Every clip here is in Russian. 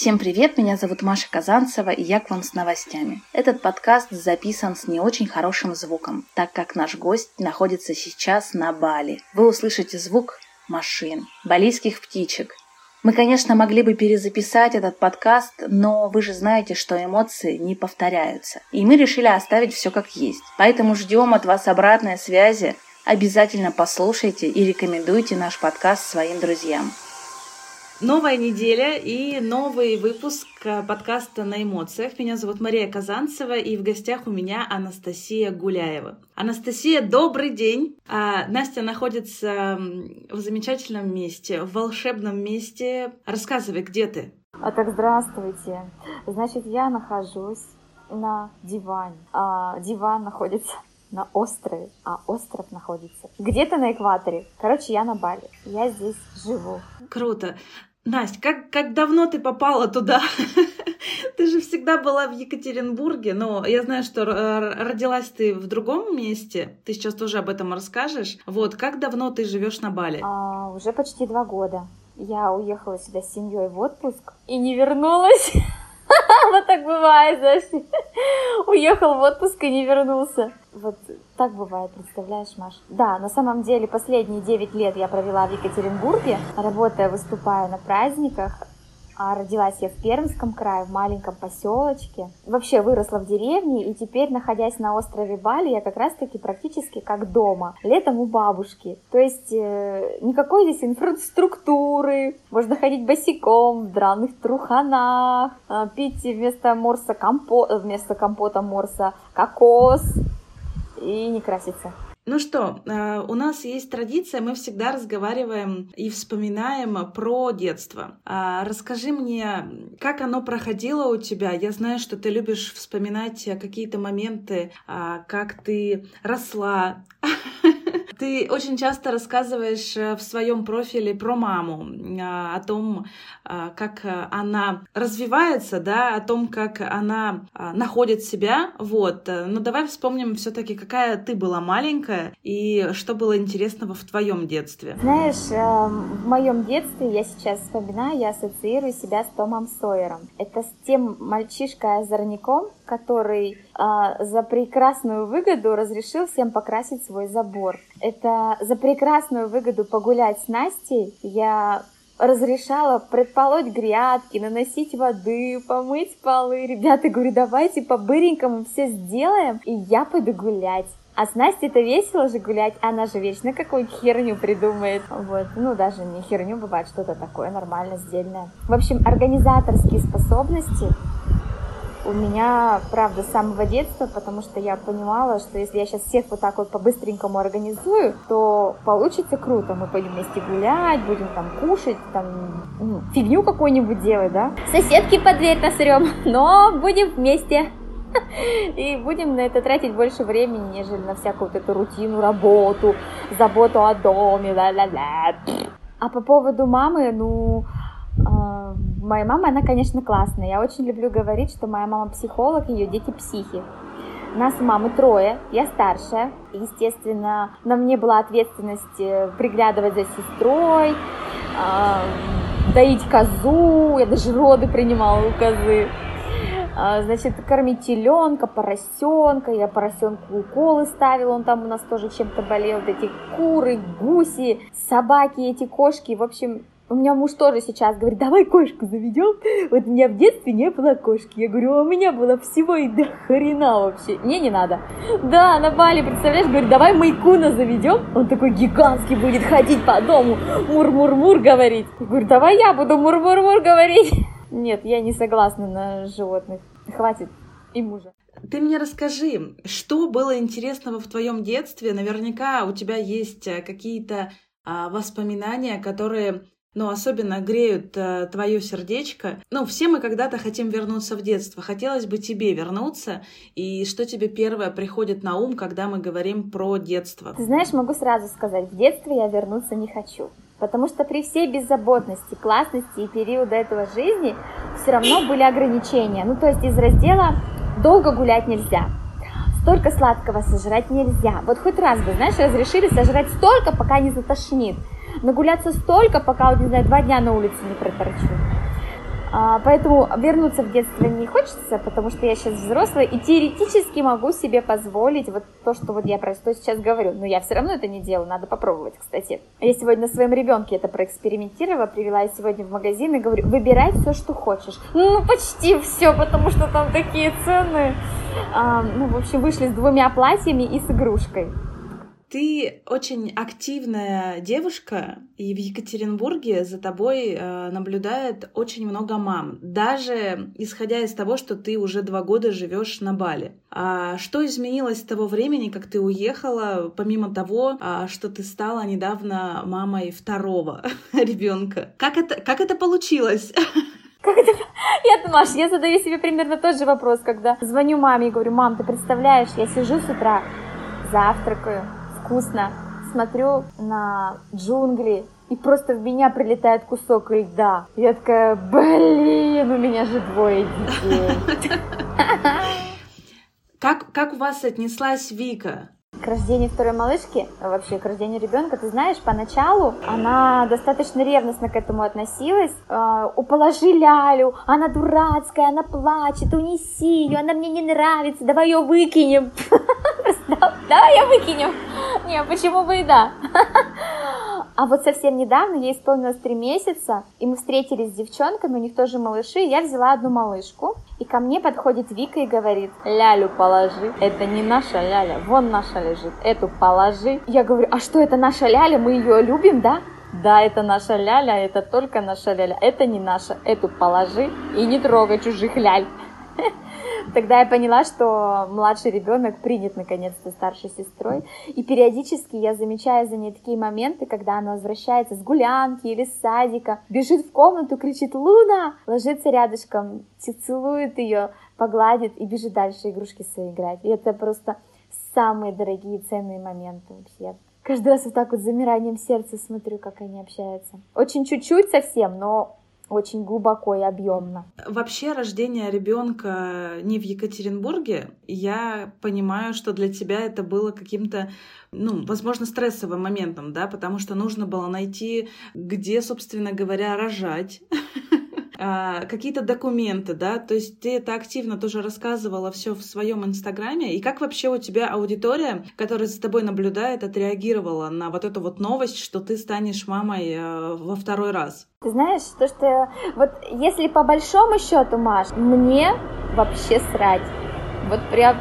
Всем привет, меня зовут Маша Казанцева, и я к вам с новостями. Этот подкаст записан с не очень хорошим звуком, так как наш гость находится сейчас на Бали. Вы услышите звук машин, балийских птичек. Мы, конечно, могли бы перезаписать этот подкаст, но вы же знаете, что эмоции не повторяются. И мы решили оставить все как есть. Поэтому ждем от вас обратной связи. Обязательно послушайте и рекомендуйте наш подкаст своим друзьям. Новая неделя и новый выпуск э, подкаста «На эмоциях». Меня зовут Мария Казанцева, и в гостях у меня Анастасия Гуляева. Анастасия, добрый день! А, Настя находится в замечательном месте, в волшебном месте. Рассказывай, где ты? А так, здравствуйте. Значит, я нахожусь на диване. А, диван находится на острове, а остров находится где-то на экваторе. Короче, я на Бали. Я здесь живу. Круто. Настя, как, как давно ты попала туда? ты же всегда была в Екатеринбурге, но я знаю, что родилась ты в другом месте. Ты сейчас тоже об этом расскажешь. Вот, как давно ты живешь на Бали? А, уже почти два года. Я уехала сюда с семьей в отпуск и не вернулась. Вот так бывает, знаешь. Уехал в отпуск и не вернулся. Вот так бывает, представляешь, Маш? Да, на самом деле последние 9 лет я провела в Екатеринбурге, работая, выступая на праздниках, а родилась я в Пермском крае, в маленьком поселочке. Вообще выросла в деревне, и теперь, находясь на острове Бали, я как раз-таки практически как дома. Летом у бабушки. То есть э, никакой здесь инфраструктуры. Можно ходить босиком в драных труханах, э, пить вместо морса компот, вместо компота морса кокос и не краситься. Ну что, э, у нас есть традиция, мы всегда разговариваем и вспоминаем про детство. А, расскажи мне, как оно проходило у тебя? Я знаю, что ты любишь вспоминать какие-то моменты, а, как ты росла, Ты очень часто рассказываешь э, в своем профиле про маму, а, о том, а, как она развивается, да, о том, как она находит себя, вот. Но давай вспомним все-таки, какая ты была маленькая и что было интересного в твоем детстве. Знаешь, в моем детстве я сейчас вспоминаю, я ассоциирую себя с Томом Сойером. Это с тем мальчишкой-озорником, который а, за прекрасную выгоду разрешил всем покрасить свой забор. Это за прекрасную выгоду погулять с Настей я разрешала предполоть грядки, наносить воды, помыть полы. Ребята, говорю, давайте по-быренькому все сделаем, и я пойду гулять. А с Настей это весело же гулять, она же вечно какую-то херню придумает. Вот, ну даже не херню, бывает что-то такое нормально, сдельное. В общем, организаторские способности у меня, правда, с самого детства, потому что я понимала, что если я сейчас всех вот так вот по-быстренькому организую, то получится круто. Мы пойдем вместе гулять, будем там кушать, там ну, фигню какую-нибудь делать, да. Соседки под дверь насрем, но будем вместе. И будем на это тратить больше времени, нежели на всякую вот эту рутину, работу, заботу о доме, ла-ла-ла. А по поводу мамы, ну, а, моя мама, она, конечно, классная. Я очень люблю говорить, что моя мама психолог, ее дети психи. Нас мамы трое, я старшая. Естественно, на мне была ответственность э, приглядывать за сестрой, э, доить козу, я даже роды принимала у козы. Э, значит, кормить теленка, поросенка, я поросенку уколы ставила, он там у нас тоже чем-то болел, вот эти куры, гуси, собаки, эти кошки, в общем, у меня муж тоже сейчас говорит, давай кошку заведем. Вот у меня в детстве не было кошки. Я говорю, а у меня было всего и до хрена вообще. Не, не надо. Да, на Бали, представляешь, говорит, давай майкуна заведем. Он такой гигантский будет ходить по дому, мур-мур-мур говорить. Я говорю, давай я буду мур-мур-мур говорить. Нет, я не согласна на животных. Хватит и мужа. Ты мне расскажи, что было интересного в твоем детстве? Наверняка у тебя есть э, какие-то а, воспоминания, которые но особенно греют э, твое сердечко. Ну, все мы когда-то хотим вернуться в детство. Хотелось бы тебе вернуться. И что тебе первое приходит на ум, когда мы говорим про детство? Ты знаешь, могу сразу сказать, в детство я вернуться не хочу. Потому что при всей беззаботности, классности и периода этого жизни все равно были ограничения. Ну, то есть из раздела «долго гулять нельзя», столько сладкого сожрать нельзя. Вот хоть раз бы, знаешь, разрешили сожрать столько, пока не затошнит. Нагуляться столько, пока, вот, не знаю, два дня на улице не проторчу. А, поэтому вернуться в детство не хочется, потому что я сейчас взрослая и теоретически могу себе позволить вот то, что вот я про что сейчас говорю. Но я все равно это не делаю, надо попробовать, кстати. Я сегодня на своем ребенке это проэкспериментировала, привела я сегодня в магазин и говорю, выбирай все, что хочешь. Ну, почти все, потому что там такие цены. А, ну, в общем, вышли с двумя платьями и с игрушкой. Ты очень активная девушка, и в Екатеринбурге за тобой э, наблюдает очень много мам, даже исходя из того, что ты уже два года живешь на Бали. А что изменилось с того времени, как ты уехала, помимо того, а, что ты стала недавно мамой второго ребенка? Как это, как это получилось? Как это? Я, Маш, я задаю себе примерно тот же вопрос, когда звоню маме и говорю, мам, ты представляешь, я сижу с утра, завтракаю, вкусно. Смотрю на джунгли, и просто в меня прилетает кусок льда. Я такая, блин, у меня же двое детей. Как, как у вас отнеслась Вика? К рождению второй малышки, вообще к рождению ребенка, ты знаешь, поначалу она достаточно ревностно к этому относилась. Э, уположи лялю, она дурацкая, она плачет, унеси ее, она мне не нравится, давай ее выкинем. Давай ее выкинем. Не, почему бы и да. А вот совсем недавно, ей исполнилось три месяца, и мы встретились с девчонками, у них тоже малыши, и я взяла одну малышку, и ко мне подходит Вика и говорит, лялю положи, это не наша ляля, вон наша лежит, эту положи. Я говорю, а что это наша ляля, мы ее любим, да? Да, это наша ляля, это только наша ляля, это не наша, эту положи и не трогай чужих ляль. Тогда я поняла, что младший ребенок принят наконец-то старшей сестрой. И периодически я замечаю за ней такие моменты, когда она возвращается с гулянки или с садика, бежит в комнату, кричит «Луна!», ложится рядышком, целует ее, погладит и бежит дальше игрушки свои играть. И это просто самые дорогие ценные моменты вообще. Каждый раз вот так вот замиранием сердца смотрю, как они общаются. Очень чуть-чуть совсем, но очень глубоко и объемно. Вообще рождение ребенка не в Екатеринбурге, я понимаю, что для тебя это было каким-то, ну, возможно, стрессовым моментом, да, потому что нужно было найти, где, собственно говоря, рожать. А, какие-то документы, да, то есть ты это активно тоже рассказывала все в своем инстаграме, и как вообще у тебя аудитория, которая за тобой наблюдает, отреагировала на вот эту вот новость, что ты станешь мамой э, во второй раз? Ты знаешь, то, что вот если по большому счету, Маш, мне вообще срать. Вот прям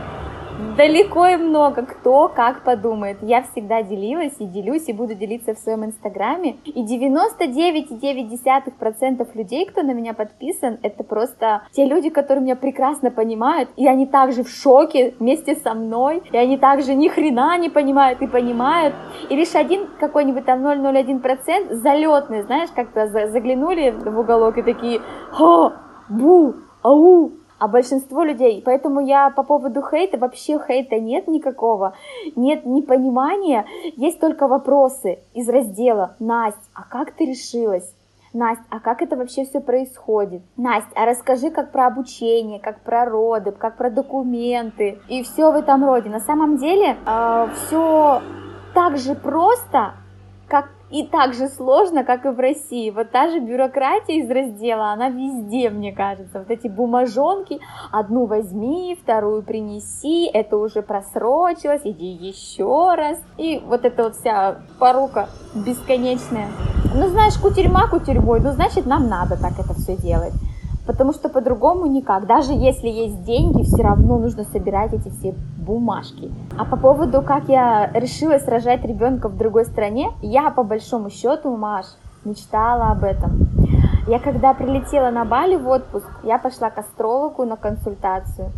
далеко и много, кто как подумает. Я всегда делилась и делюсь, и буду делиться в своем инстаграме. И 99,9% людей, кто на меня подписан, это просто те люди, которые меня прекрасно понимают, и они также в шоке вместе со мной, и они также ни хрена не понимают и понимают. И лишь один какой-нибудь там 0,01% залетный, знаешь, как-то заглянули в уголок и такие, ха, бу, ау, а большинство людей. Поэтому я по поводу хейта, вообще хейта нет никакого, нет непонимания, есть только вопросы из раздела «Настя, а как ты решилась?» Настя, а как это вообще все происходит? Настя, а расскажи как про обучение, как про роды, как про документы и все в этом роде. На самом деле э, все так же просто, как и так же сложно, как и в России. Вот та же бюрократия из раздела, она везде, мне кажется. Вот эти бумажонки, одну возьми, вторую принеси, это уже просрочилось, иди еще раз. И вот эта вот вся порука бесконечная. Ну, знаешь, кутерьма кутерьмой, ну, значит, нам надо так это все делать потому что по-другому никак. Даже если есть деньги, все равно нужно собирать эти все бумажки. А по поводу, как я решила сражать ребенка в другой стране, я по большому счету, Маш, мечтала об этом. Я когда прилетела на Бали в отпуск, я пошла к астрологу на консультацию.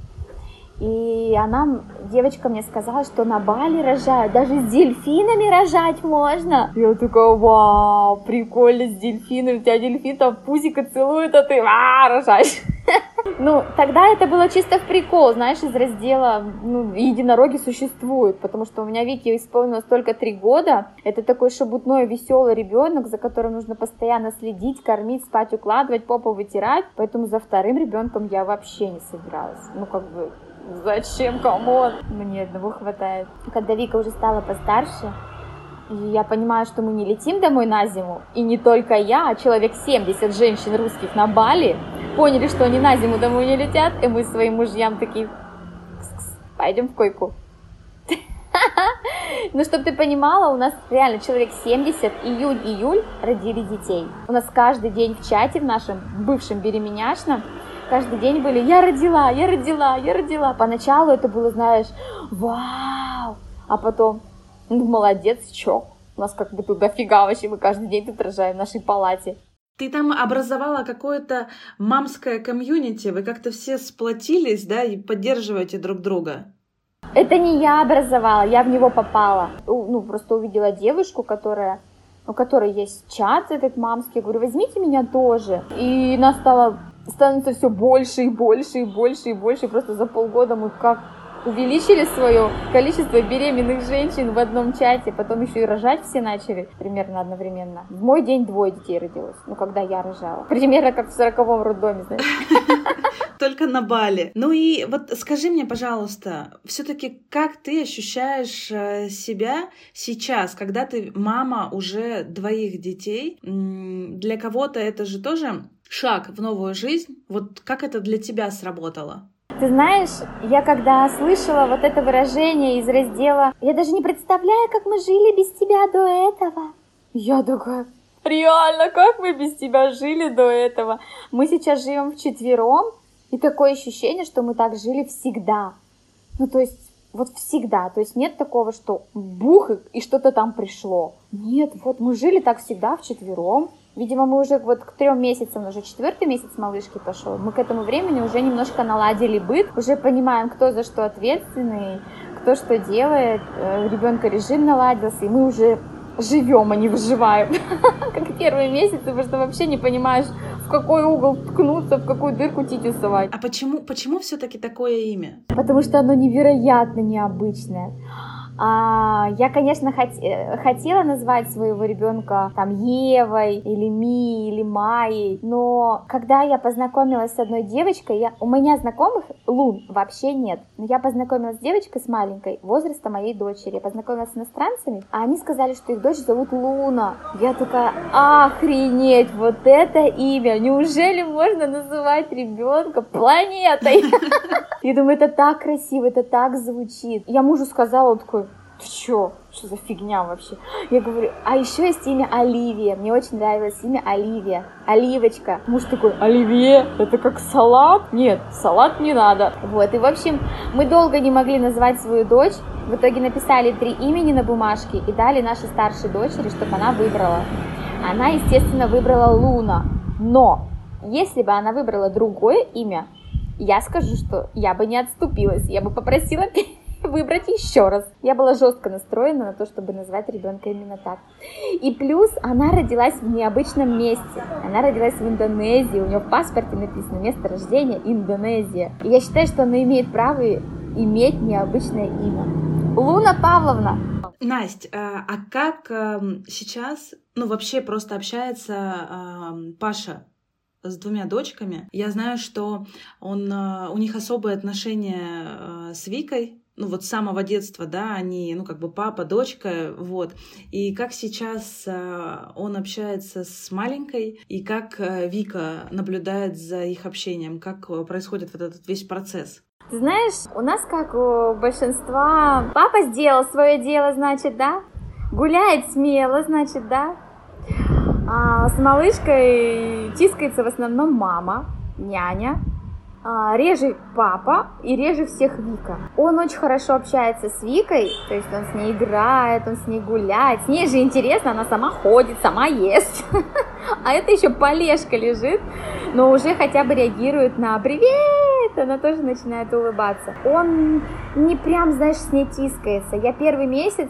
И она, девочка мне сказала, что на Бали рожают, даже с дельфинами рожать можно. Я такая, вау, прикольно, с дельфинами, у тебя дельфин там пузико целует, а ты а, рожаешь. Ну, тогда это было чисто в прикол, знаешь, из раздела, ну, единороги существуют, потому что у меня Вики исполнилось только три года. Это такой шебутной, веселый ребенок, за которым нужно постоянно следить, кормить, спать, укладывать, попу вытирать. Поэтому за вторым ребенком я вообще не собиралась. Ну, как бы, Зачем, come on? Мне одного хватает. Когда Вика уже стала постарше, я понимаю, что мы не летим домой на зиму, и не только я, а человек 70 женщин русских на Бали, поняли, что они на зиму домой не летят, и мы своим мужьям такие, пойдем в койку. Ну, чтобы ты понимала, у нас реально человек 70, июнь-июль родили детей. У нас каждый день в чате в нашем бывшем беременяшном каждый день были «я родила, я родила, я родила». Поначалу это было, знаешь, вау, а потом, ну, молодец, чё? У нас как бы тут дофига вообще, мы каждый день тут рожаем в нашей палате. Ты там образовала какое-то мамское комьюнити, вы как-то все сплотились, да, и поддерживаете друг друга. Это не я образовала, я в него попала. Ну, просто увидела девушку, которая у которой есть чат этот мамский, я говорю, возьмите меня тоже. И нас стало, становится все больше и больше и больше и больше. И просто за полгода мы как увеличили свое количество беременных женщин в одном чате, потом еще и рожать все начали примерно одновременно. В мой день двое детей родилось, ну, когда я рожала. Примерно как в сороковом роддоме, знаешь. Только на Бали. Ну и вот скажи мне, пожалуйста, все-таки как ты ощущаешь э, себя сейчас, когда ты мама уже двоих детей? Для кого-то это же тоже шаг в новую жизнь. Вот как это для тебя сработало? Ты знаешь, я когда слышала вот это выражение из раздела «Я даже не представляю, как мы жили без тебя до этого», я такая, реально, как мы без тебя жили до этого? Мы сейчас живем вчетвером, и такое ощущение, что мы так жили всегда. Ну, то есть, вот всегда. То есть нет такого, что бух, и что-то там пришло. Нет, вот мы жили так всегда вчетвером. Видимо, мы уже вот к трем месяцам, уже четвертый месяц малышки пошел, мы к этому времени уже немножко наладили быт, уже понимаем, кто за что ответственный, кто что делает, э, ребенка режим наладился, и мы уже живем, а не выживаем, как первые месяцы, потому что вообще не понимаешь, в какой угол ткнуться, в какую дырку титю совать. А почему, почему все-таки такое имя? Потому что оно невероятно необычное. А, я, конечно. Э, хотела назвать своего ребенка там Евой или Ми или Майей, но когда я познакомилась с одной девочкой, я... у меня знакомых Лун вообще нет, но я познакомилась с девочкой с маленькой возраста моей дочери, я познакомилась с иностранцами, а они сказали, что их дочь зовут Луна. Я такая, охренеть, вот это имя, неужели можно называть ребенка планетой? Я думаю, это так красиво, это так звучит. Я мужу сказала, он такой, ты чё? Что за фигня вообще? Я говорю, а еще есть имя Оливия. Мне очень нравилось имя Оливия. Оливочка. Муж такой, Оливье, это как салат? Нет, салат не надо. Вот, и в общем, мы долго не могли назвать свою дочь. В итоге написали три имени на бумажке и дали нашей старшей дочери, чтобы она выбрала. Она, естественно, выбрала Луна. Но если бы она выбрала другое имя, я скажу, что я бы не отступилась. Я бы попросила выбрать еще раз. Я была жестко настроена на то, чтобы назвать ребенка именно так. И плюс она родилась в необычном месте. Она родилась в Индонезии. У нее в паспорте написано место рождения Индонезия. И я считаю, что она имеет право иметь необычное имя. Луна Павловна. Настя, а, а как эм, сейчас, ну вообще просто общается эм, Паша с двумя дочками. Я знаю, что он, э, у них особые отношения э, с Викой, ну вот с самого детства, да, они, ну как бы папа, дочка, вот. И как сейчас э, он общается с маленькой, и как э, Вика наблюдает за их общением, как э, происходит вот этот весь процесс. Знаешь, у нас, как у большинства, папа сделал свое дело, значит, да, гуляет смело, значит, да, а с малышкой тискается в основном мама, няня, а, реже папа и реже всех Вика. Он очень хорошо общается с Викой, то есть он с ней играет, он с ней гуляет. С ней же интересно, она сама ходит, сама ест. А это еще полежка лежит, но уже хотя бы реагирует на «Привет!» Она тоже начинает улыбаться. Он не прям, знаешь, с ней тискается. Я первый месяц,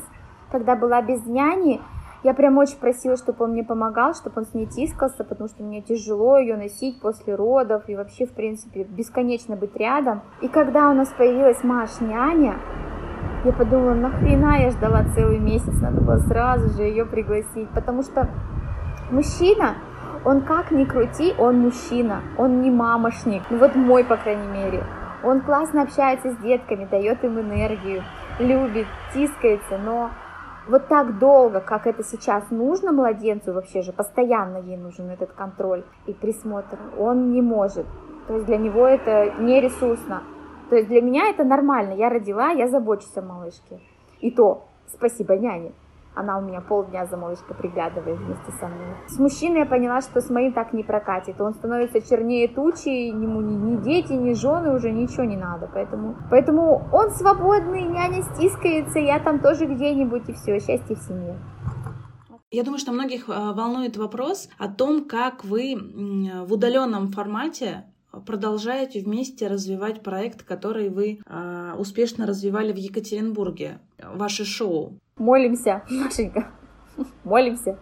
когда была без няни, я прям очень просила, чтобы он мне помогал, чтобы он с ней тискался, потому что мне тяжело ее носить после родов и вообще, в принципе, бесконечно быть рядом. И когда у нас появилась Маш няня, я подумала, нахрена я ждала целый месяц, надо было сразу же ее пригласить, потому что мужчина, он как ни крути, он мужчина, он не мамошник, ну вот мой, по крайней мере. Он классно общается с детками, дает им энергию, любит, тискается, но вот так долго, как это сейчас нужно младенцу, вообще же постоянно ей нужен этот контроль и присмотр, он не может. То есть для него это не ресурсно. То есть для меня это нормально. Я родила, я забочусь о малышке. И то, спасибо няне. Она у меня полдня за малышкой приглядывает вместе со мной. С мужчиной я поняла, что с моим так не прокатит. Он становится чернее тучи, ему ни, ни дети, ни жены уже ничего не надо. Поэтому, поэтому он свободный, няня стискается, я там тоже где-нибудь, и все, счастье в семье. Я думаю, что многих а, волнует вопрос о том, как вы в удаленном формате продолжаете вместе развивать проект, который вы э, успешно развивали в Екатеринбурге, ваше шоу. Молимся, Машенька, молимся.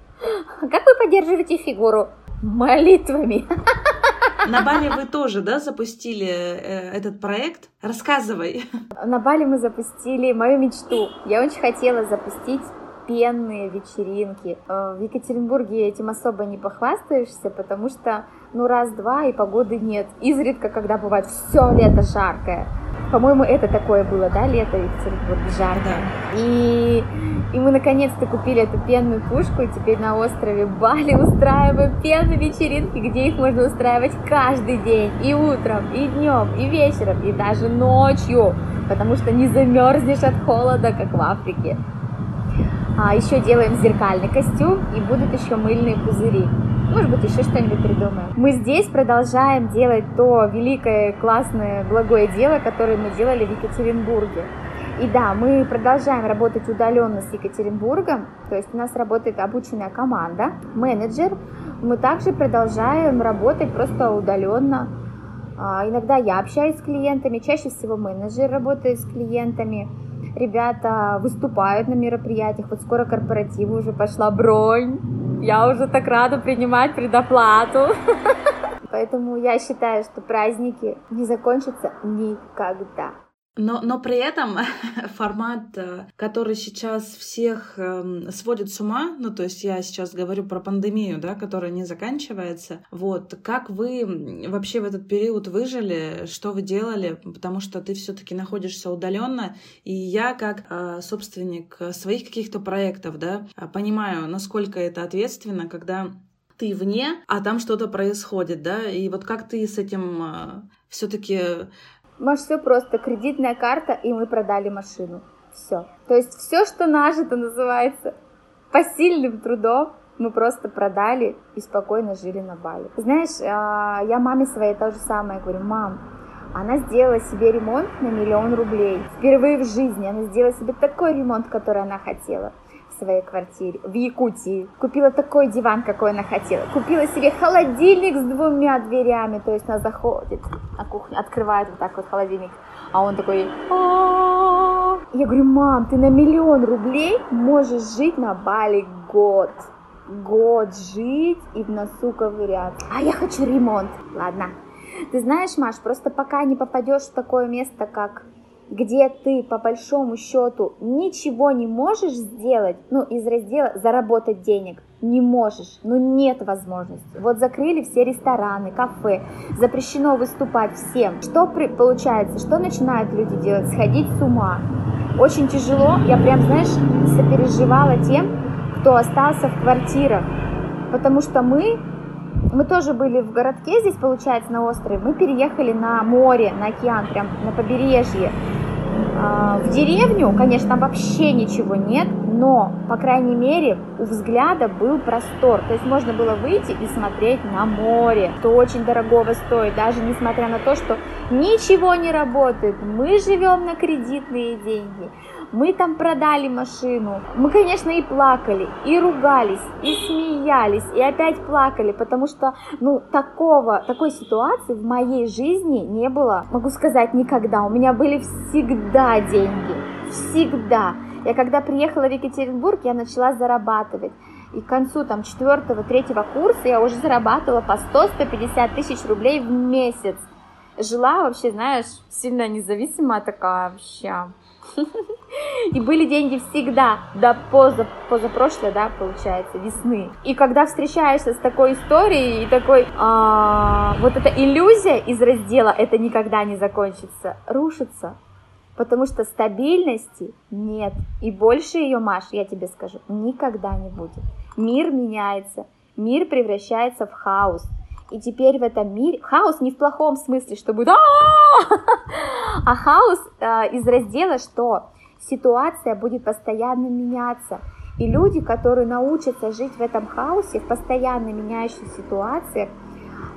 Как вы поддерживаете фигуру? Молитвами. На Бали вы тоже, да, запустили э, этот проект? Рассказывай. На Бали мы запустили мою мечту. Я очень хотела запустить пенные вечеринки. Э, в Екатеринбурге этим особо не похвастаешься, потому что, ну, раз-два и погоды нет. Изредка, когда бывает все лето жаркое. По-моему, это такое было, да, лето в Екатеринбурге жарко. Да. И, и мы наконец-то купили эту пенную пушку, и теперь на острове Бали устраиваем пенные вечеринки, где их можно устраивать каждый день, и утром, и днем, и вечером, и даже ночью, потому что не замерзнешь от холода, как в Африке. А еще делаем зеркальный костюм и будут еще мыльные пузыри. Может быть, еще что-нибудь придумаем. Мы здесь продолжаем делать то великое, классное, благое дело, которое мы делали в Екатеринбурге. И да, мы продолжаем работать удаленно с Екатеринбургом, то есть у нас работает обученная команда, менеджер. Мы также продолжаем работать просто удаленно. А, иногда я общаюсь с клиентами, чаще всего менеджер работает с клиентами ребята выступают на мероприятиях. Вот скоро корпоративы уже пошла бронь. Я уже так рада принимать предоплату. Поэтому я считаю, что праздники не закончатся никогда. Но, но при этом формат, э, который сейчас всех э, сводит с ума, ну то есть я сейчас говорю про пандемию, да, которая не заканчивается, вот, как вы вообще в этот период выжили, что вы делали, потому что ты все-таки находишься удаленно, и я как э, собственник своих каких-то проектов, да, понимаю, насколько это ответственно, когда ты вне, а там что-то происходит, да, и вот как ты с этим э, все-таки Маш, все просто. Кредитная карта, и мы продали машину. Все. То есть все, что нажито, называется посильным трудом, мы просто продали и спокойно жили на Бали. Знаешь, а, я маме своей то же самое говорю, мам, она сделала себе ремонт на миллион рублей. Впервые в жизни она сделала себе такой ремонт, который она хотела своей квартире в Якутии. Купила такой диван, какой она хотела. Купила себе холодильник с двумя дверями. То есть она заходит на кухню, открывает вот так вот холодильник. А он такой... Я говорю, мам, ты на миллион рублей можешь жить на Бали год. Год жить и в носу ковырять. А я хочу ремонт. Ладно. Ты знаешь, Маш, просто пока не попадешь в такое место, как где ты по большому счету ничего не можешь сделать, ну, из раздела заработать денег, не можешь, ну нет возможности. Вот закрыли все рестораны, кафе, запрещено выступать всем. Что при, получается, что начинают люди делать? Сходить с ума. Очень тяжело, я прям, знаешь, сопереживала тем, кто остался в квартирах, потому что мы мы тоже были в городке здесь, получается, на острове. Мы переехали на море, на океан, прям на побережье. А, в деревню, конечно, там вообще ничего нет, но, по крайней мере, у взгляда был простор. То есть можно было выйти и смотреть на море, что очень дорогого стоит, даже несмотря на то, что ничего не работает. Мы живем на кредитные деньги мы там продали машину. Мы, конечно, и плакали, и ругались, и смеялись, и опять плакали, потому что, ну, такого, такой ситуации в моей жизни не было, могу сказать, никогда. У меня были всегда деньги, всегда. Я когда приехала в Екатеринбург, я начала зарабатывать. И к концу там четвертого, третьего курса я уже зарабатывала по 100-150 тысяч рублей в месяц. Жила вообще, знаешь, сильно независимая такая вообще. И были деньги всегда, до поза, позапрошлой, да, получается, весны. И когда встречаешься с такой историей и такой, а, вот эта иллюзия из раздела «это никогда не закончится» рушится. Потому что стабильности нет. И больше ее, Маш, я тебе скажу, никогда не будет. Мир меняется, мир превращается в хаос. И теперь в этом мире хаос не в плохом смысле, что будет а хаос э, из раздела, что ситуация будет постоянно меняться. И люди, которые научатся жить в этом хаосе, в постоянно меняющих ситуациях,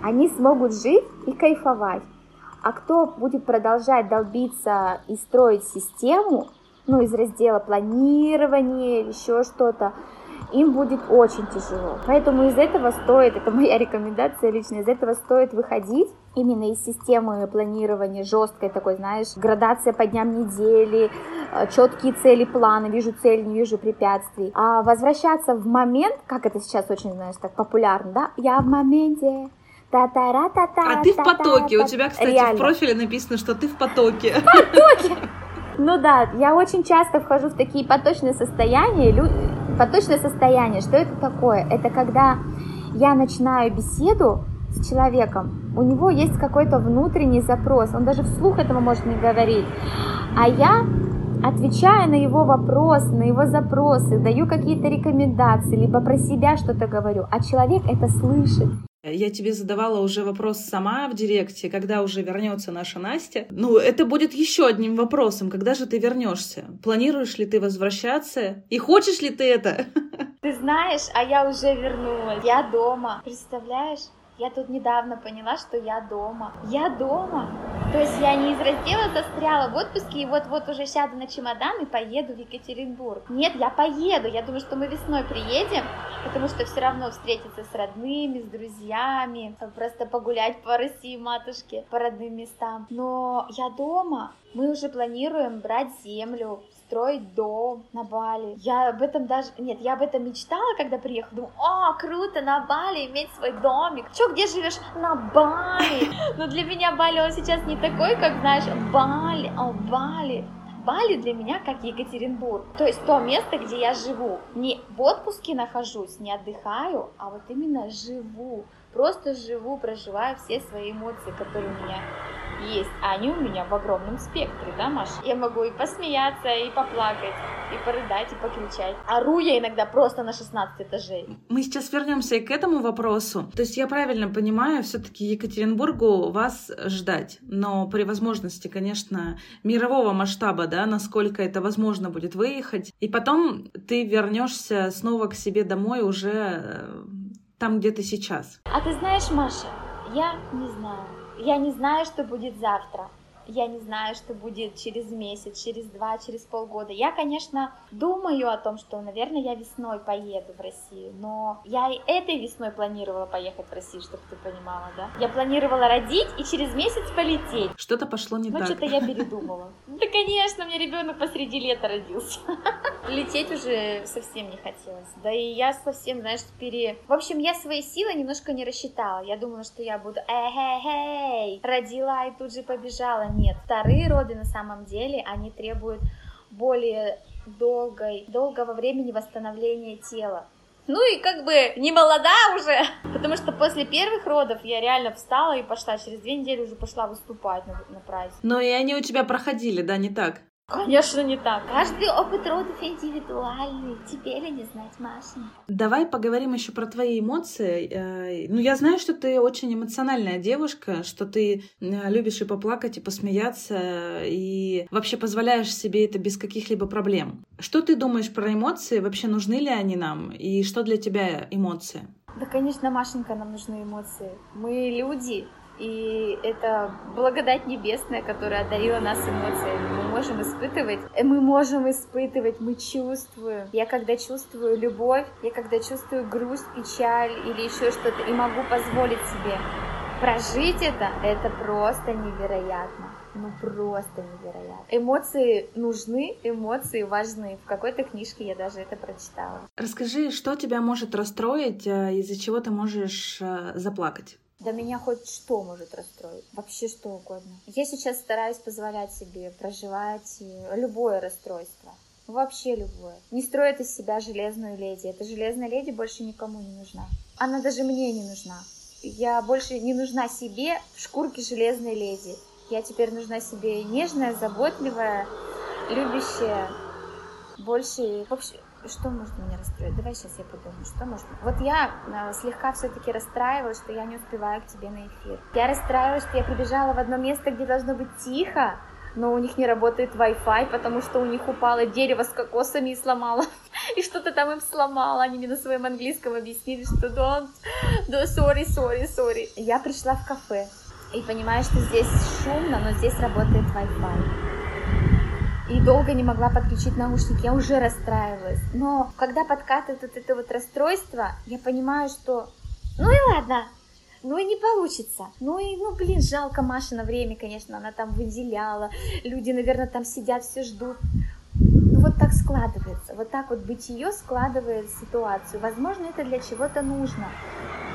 они смогут жить и кайфовать. А кто будет продолжать долбиться и строить систему, ну, из раздела планирования еще что-то, им будет очень тяжело. Поэтому из этого стоит, это моя рекомендация лично, из этого стоит выходить именно из системы планирования жесткой такой, знаешь, градация по дням недели, э, четкие цели, планы, вижу цель, не вижу препятствий, а возвращаться в момент, как это сейчас очень, знаешь, так популярно, да, я в моменте, а ты в потоке. У тебя, кстати, Реально. в профиле написано, что ты в потоке. В потоке! Ну да, я очень часто вхожу в такие поточные состояния. Поточное состояние, что это такое? Это когда я начинаю беседу с человеком, у него есть какой-то внутренний запрос, он даже вслух этого может не говорить, а я отвечаю на его вопросы, на его запросы, даю какие-то рекомендации, либо про себя что-то говорю, а человек это слышит. Я тебе задавала уже вопрос сама в директе, когда уже вернется наша Настя. Ну, это будет еще одним вопросом. Когда же ты вернешься? Планируешь ли ты возвращаться? И хочешь ли ты это? Ты знаешь, а я уже вернулась. Я дома. Представляешь? Я тут недавно поняла, что я дома. Я дома. То есть я не из раздела застряла в отпуске и вот-вот уже сяду на чемодан и поеду в Екатеринбург. Нет, я поеду. Я думаю, что мы весной приедем, потому что все равно встретиться с родными, с друзьями, просто погулять по России, матушке, по родным местам. Но я дома. Мы уже планируем брать землю, строить дом на Бали. Я об этом даже... Нет, я об этом мечтала, когда приехала. Думаю, о, круто, на Бали иметь свой домик. Чё, где живешь? На Бали. Но для меня Бали, он сейчас не такой, как, знаешь, Бали, о, Бали. Бали для меня как Екатеринбург. То есть то место, где я живу. Не в отпуске нахожусь, не отдыхаю, а вот именно живу. Просто живу, проживаю все свои эмоции, которые у меня есть, а они у меня в огромном спектре, да, Маша? Я могу и посмеяться, и поплакать, и порыдать, и покричать. Ору я иногда просто на 16 этажей. Мы сейчас вернемся к этому вопросу. То есть я правильно понимаю, все-таки Екатеринбургу вас ждать, но при возможности, конечно, мирового масштаба, да, насколько это возможно будет выехать, и потом ты вернешься снова к себе домой уже э, там, где ты сейчас. А ты знаешь, Маша, я не знаю. Я не знаю, что будет завтра я не знаю, что будет через месяц, через два, через полгода. Я, конечно, думаю о том, что, наверное, я весной поеду в Россию, но я и этой весной планировала поехать в Россию, чтобы ты понимала, да? Я планировала родить и через месяц полететь. Что-то пошло не ну, так. Ну, что-то я передумала. Да, конечно, у меня ребенок посреди лета родился. Лететь уже совсем не хотелось. Да и я совсем, знаешь, пере... В общем, я свои силы немножко не рассчитала. Я думала, что я буду эй-эй-эй, родила и тут же побежала нет. Вторые роды на самом деле, они требуют более долгой, долгого времени восстановления тела. Ну и как бы не молода уже, потому что после первых родов я реально встала и пошла, через две недели уже пошла выступать на, на праздник. Но и они у тебя проходили, да, не так? Конечно, не так. Каждый опыт родов индивидуальный. Теперь не знать Маши. Давай поговорим еще про твои эмоции. Э, ну, я знаю, что ты очень эмоциональная девушка, что ты э, любишь и поплакать, и посмеяться, и вообще позволяешь себе это без каких-либо проблем. Что ты думаешь про эмоции? Вообще нужны ли они нам? И что для тебя эмоции? Да, конечно, Машенька, нам нужны эмоции. Мы люди, и это благодать небесная, которая одарила нас эмоциями. Мы можем испытывать, э, мы можем испытывать, мы чувствуем. Я когда чувствую любовь, я когда чувствую грусть, печаль или еще что-то, и могу позволить себе прожить это, это просто невероятно. Ну просто невероятно. Эмоции нужны, эмоции важны. В какой-то книжке я даже это прочитала. Расскажи, что тебя может расстроить, э, из-за чего ты можешь э, заплакать? Да меня хоть что может расстроить, вообще что угодно. Я сейчас стараюсь позволять себе проживать э, любое расстройство. Вообще любое. Не строит из себя железную леди. Эта железная леди больше никому не нужна. Она даже мне не нужна. Я больше не нужна себе в шкурке железной леди. Я теперь нужна себе нежная, заботливая, любящая, больше... В общем, что может меня расстроить? Давай сейчас я подумаю, что может... Вот я э, слегка все-таки расстраивалась, что я не успеваю к тебе на эфир. Я расстраивалась, что я прибежала в одно место, где должно быть тихо, но у них не работает Wi-Fi, потому что у них упало дерево с кокосами и сломало. И что-то там им сломало. Они мне на своем английском объяснили, что don't, do, sorry, sorry, sorry. Я пришла в кафе и понимаю, что здесь шумно, но здесь работает Wi-Fi и долго не могла подключить наушники, я уже расстраивалась. Но когда подкатывает вот это вот расстройство, я понимаю, что ну и ладно, ну и не получится. Ну и, ну блин, жалко Маши на время, конечно, она там выделяла, люди, наверное, там сидят, все ждут. Ну вот так складывается, вот так вот бытие складывает ситуацию. Возможно, это для чего-то нужно,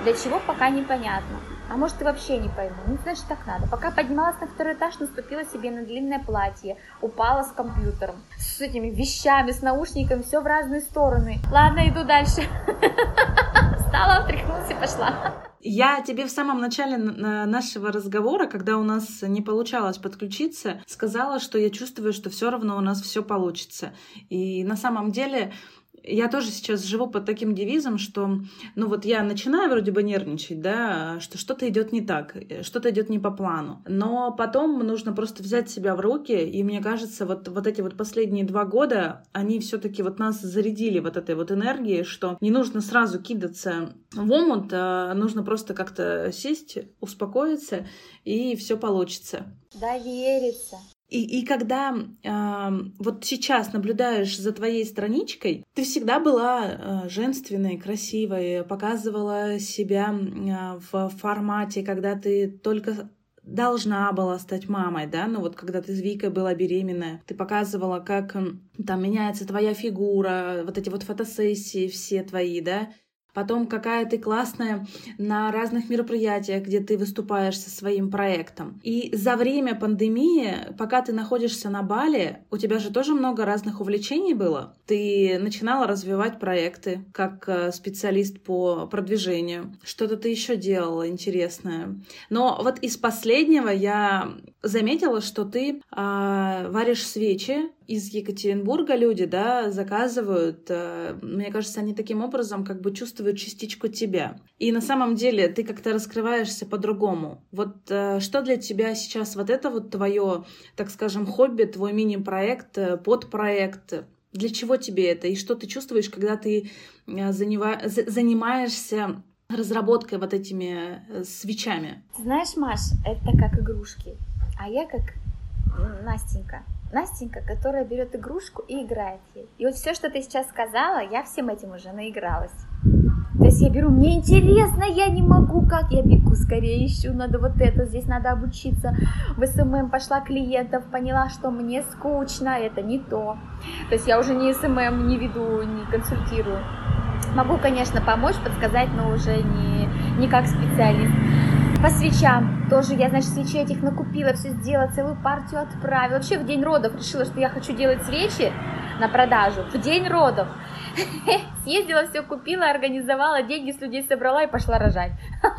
для чего пока непонятно. А может, и вообще не пойму. Ну, значит, так надо. Пока поднималась на второй этаж, наступила себе на длинное платье, упала с компьютером, с этими вещами, с наушниками, все в разные стороны. Ладно, иду дальше. Встала, встряхнулась и пошла. Я тебе в самом начале нашего разговора, когда у нас не получалось подключиться, сказала, что я чувствую, что все равно у нас все получится. И на самом деле я тоже сейчас живу под таким девизом, что, ну вот я начинаю вроде бы нервничать, да, что что-то идет не так, что-то идет не по плану. Но потом нужно просто взять себя в руки, и мне кажется, вот, вот эти вот последние два года, они все-таки вот нас зарядили вот этой вот энергией, что не нужно сразу кидаться в омут, а нужно просто как-то сесть, успокоиться, и все получится. Довериться. И, и когда э, вот сейчас наблюдаешь за твоей страничкой, ты всегда была э, женственной, красивой, показывала себя э, в формате, когда ты только должна была стать мамой, да, ну вот когда ты с Викой была беременная, ты показывала, как там меняется твоя фигура, вот эти вот фотосессии все твои, да, потом какая ты классная на разных мероприятиях, где ты выступаешь со своим проектом. И за время пандемии, пока ты находишься на Бали, у тебя же тоже много разных увлечений было. Ты начинала развивать проекты как э, специалист по продвижению. Что-то ты еще делала интересное. Но вот из последнего я заметила, что ты э, варишь свечи из Екатеринбурга люди, да, заказывают. Э, мне кажется, они таким образом как бы чувствуют частичку тебя. И на самом деле ты как-то раскрываешься по-другому. Вот э, что для тебя сейчас вот это вот твое, так скажем, хобби, твой мини-проект, э, подпроект? Для чего тебе это? И что ты чувствуешь, когда ты занимаешься разработкой вот этими свечами? Знаешь, Маш, это как игрушки, а я как Настенька. Настенька, которая берет игрушку и играет ей. И вот все, что ты сейчас сказала, я всем этим уже наигралась. То есть я беру, мне интересно, я не могу, как я бегу скорее, ищу, надо вот это, здесь надо обучиться. В SMM пошла клиентов, поняла, что мне скучно, это не то. То есть я уже не SMM не веду, не консультирую. Могу, конечно, помочь, подсказать, но уже не, не как специалист. По свечам тоже я, значит, свечей этих накупила, все сделала, целую партию отправила. Вообще в день родов решила, что я хочу делать свечи на продажу. В день родов. Съездила, все купила, организовала, деньги с людей собрала и пошла рожать.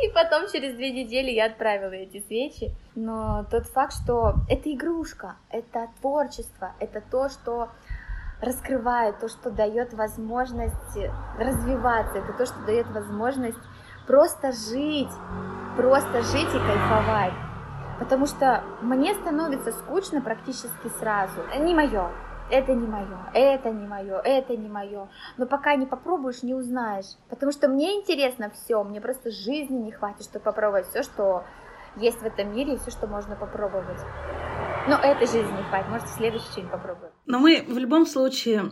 И потом через две недели я отправила эти свечи. Но тот факт, что это игрушка, это творчество, это то, что раскрывает, то, что дает возможность развиваться, это то, что дает возможность просто жить, просто жить и кайфовать. Потому что мне становится скучно практически сразу. Не мое, это не мое, это не мое, это не мое. Но пока не попробуешь, не узнаешь. Потому что мне интересно все, мне просто жизни не хватит, чтобы попробовать все, что есть в этом мире, и все, что можно попробовать. Но этой жизни не хватит, может, в следующий день попробуем. Но мы в любом случае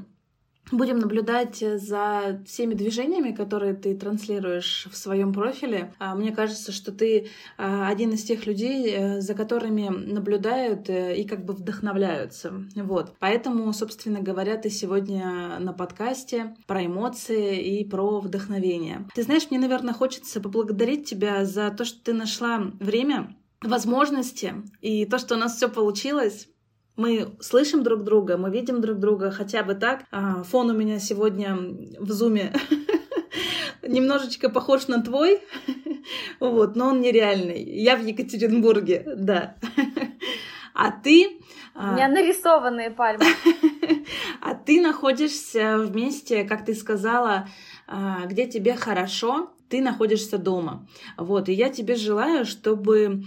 Будем наблюдать за всеми движениями, которые ты транслируешь в своем профиле. А, мне кажется, что ты а, один из тех людей, э, за которыми наблюдают э, и как бы вдохновляются. Вот. Поэтому, собственно говоря, ты сегодня на подкасте про эмоции и про вдохновение. Ты знаешь, мне, наверное, хочется поблагодарить тебя за то, что ты нашла время возможности и то, что у нас все получилось мы слышим друг друга, мы видим друг друга хотя бы так. А, фон у меня сегодня в зуме немножечко похож на твой. Вот, но он нереальный. Я в Екатеринбурге, да. А ты... У меня нарисованные пальмы. А ты находишься вместе, как ты сказала, а, где тебе хорошо, ты находишься дома. Вот, и я тебе желаю, чтобы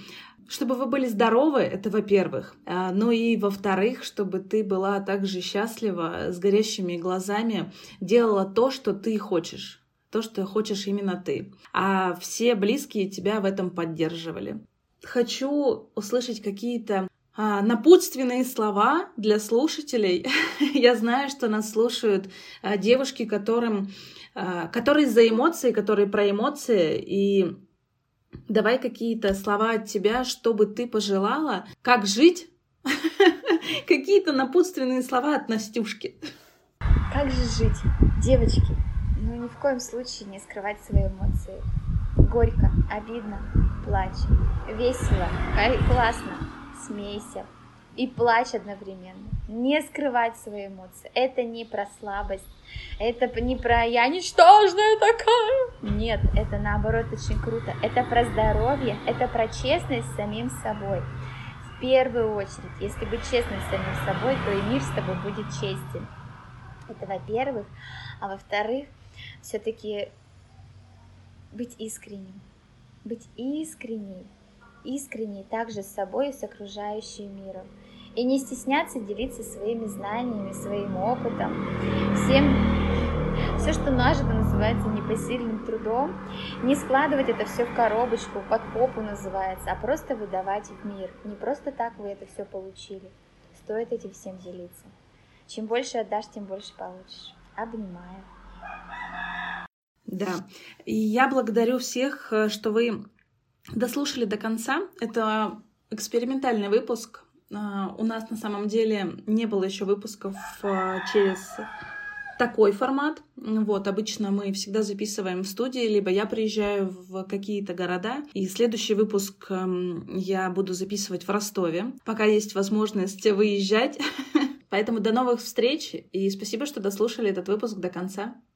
чтобы вы были здоровы, это во-первых. А, ну и во-вторых, чтобы ты была также счастлива, с горящими глазами, делала то, что ты хочешь. То, что хочешь именно ты. А все близкие тебя в этом поддерживали. Хочу услышать какие-то а, напутственные слова для слушателей. Я знаю, что нас слушают а, девушки, которым, а, которые за эмоции, которые про эмоции. И давай какие-то слова от тебя, чтобы ты пожелала, как жить. Какие-то напутственные слова от Настюшки. Как же жить? Девочки, ну ни в коем случае не скрывать свои эмоции. Горько, обидно, плачь, весело, классно, смейся и плачь одновременно. Не скрывать свои эмоции. Это не про слабость, это не про «я ничтожная такая». Нет, это наоборот очень круто. Это про здоровье, это про честность с самим собой. В первую очередь, если быть честным с самим собой, то и мир с тобой будет честен. Это во-первых. А во-вторых, все-таки быть искренним. Быть искренней искренней также с собой и с окружающим миром. И не стесняться делиться своими знаниями, своим опытом, всем, все, что нажито, называется непосильным трудом, не складывать это все в коробочку, под попу называется, а просто выдавать в мир. Не просто так вы это все получили. Стоит этим всем делиться. Чем больше отдашь, тем больше получишь. Обнимаю. Да, и я благодарю всех, э, что вы дослушали до конца. Это экспериментальный выпуск. А, у нас на самом деле не было еще выпусков а, через такой формат. Вот, обычно мы всегда записываем в студии, либо я приезжаю в какие-то города, и следующий выпуск эм, я буду записывать в Ростове, пока есть возможность выезжать. Поэтому до новых встреч, и спасибо, что дослушали этот выпуск до конца.